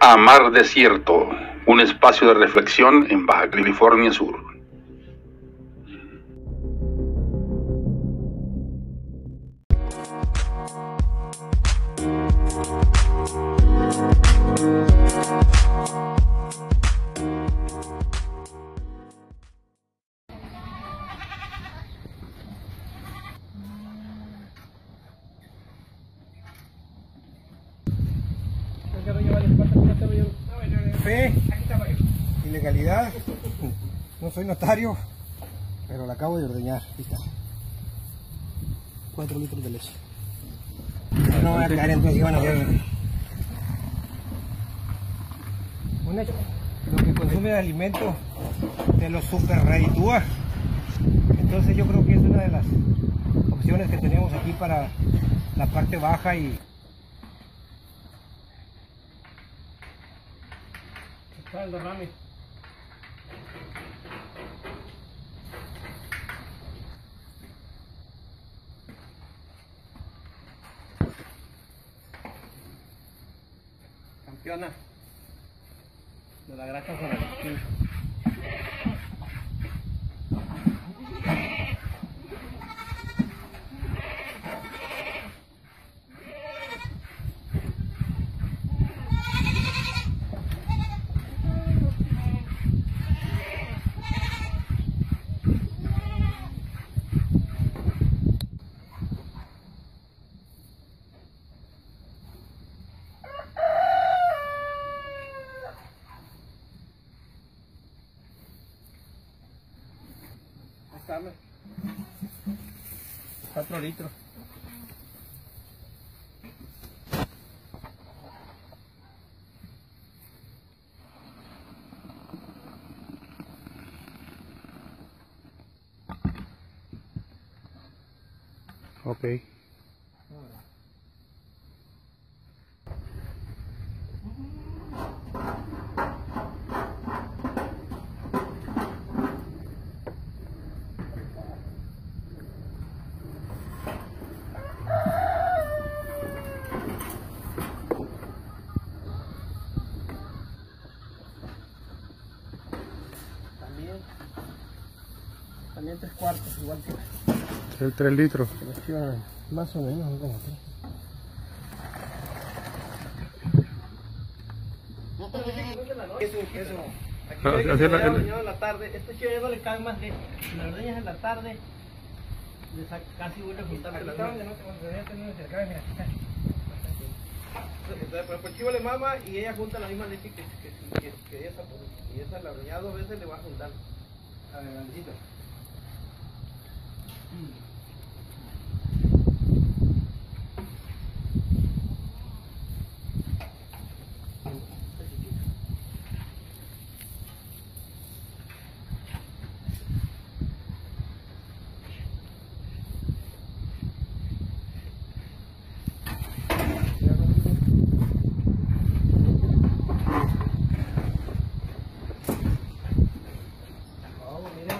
a Mar Desierto, un espacio de reflexión en Baja California Sur. Fe, ilegalidad, no soy notario, pero la acabo de ordeñar. Está. Cuatro litros de leche. No voy a caer entonces, van a ver. Un lo que consume de alimento te lo super reditúa. Entonces yo creo que es una de las opciones que tenemos aquí para la parte baja y está el derrame. Campeona de la granja con Está, 4 litros. Ok. También, tres cuartos, igual que El 3 litros. más o menos, son como tres. Eso, eso. Aquí hay que la- se ordeñado en la tarde. Este chivo ya no le cabe más de. Lo ordeñas en la tarde, casi vuelve a juntarse la misma. Entonces, por ejemplo, el chivo le mama y ella junta la misma leche que, que, que, que esa. pues, Y esa la ordeñada dos veces le va a juntar. A ver, grandecita. Vamos, miren,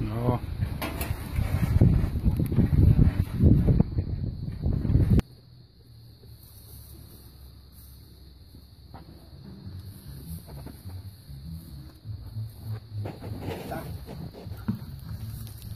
No. Está.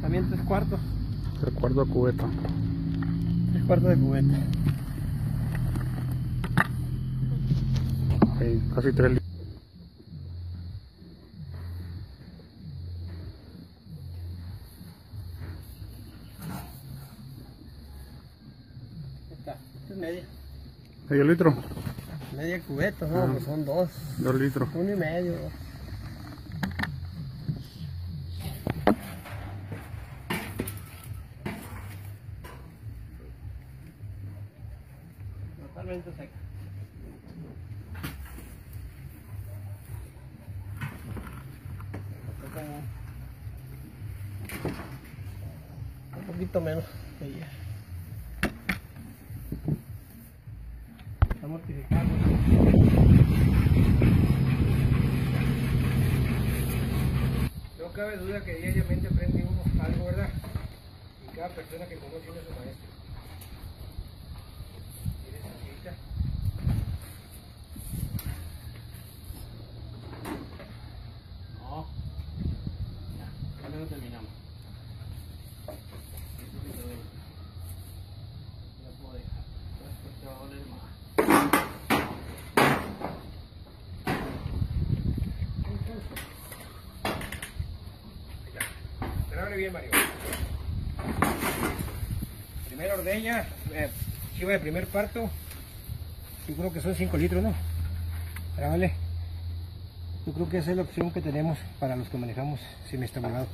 También tres cuartos. Tres cuartos de cubeta. Tres cuartos de cubeta. Okay, casi tres litros. Media. ¿Medio litro? Media cubeta, no, ah, son dos. Dos litros. Uno y medio, dos. Totalmente seca. Un poquito menos que ayer. Está mortificando. No cabe duda que diariamente aprende uno algo, ¿verdad? Y cada persona que conoce es su maestro. ¿Quieres salsita? No. Ya, ya menos terminamos. Ya puedo dejar. Después te va a doler más. Bien, Mario. Primera ordeña, eh, chiva de primer parto. Yo creo que son 5 litros, ¿no? Pero vale. Yo creo que esa es la opción que tenemos para los que manejamos semiestimulado.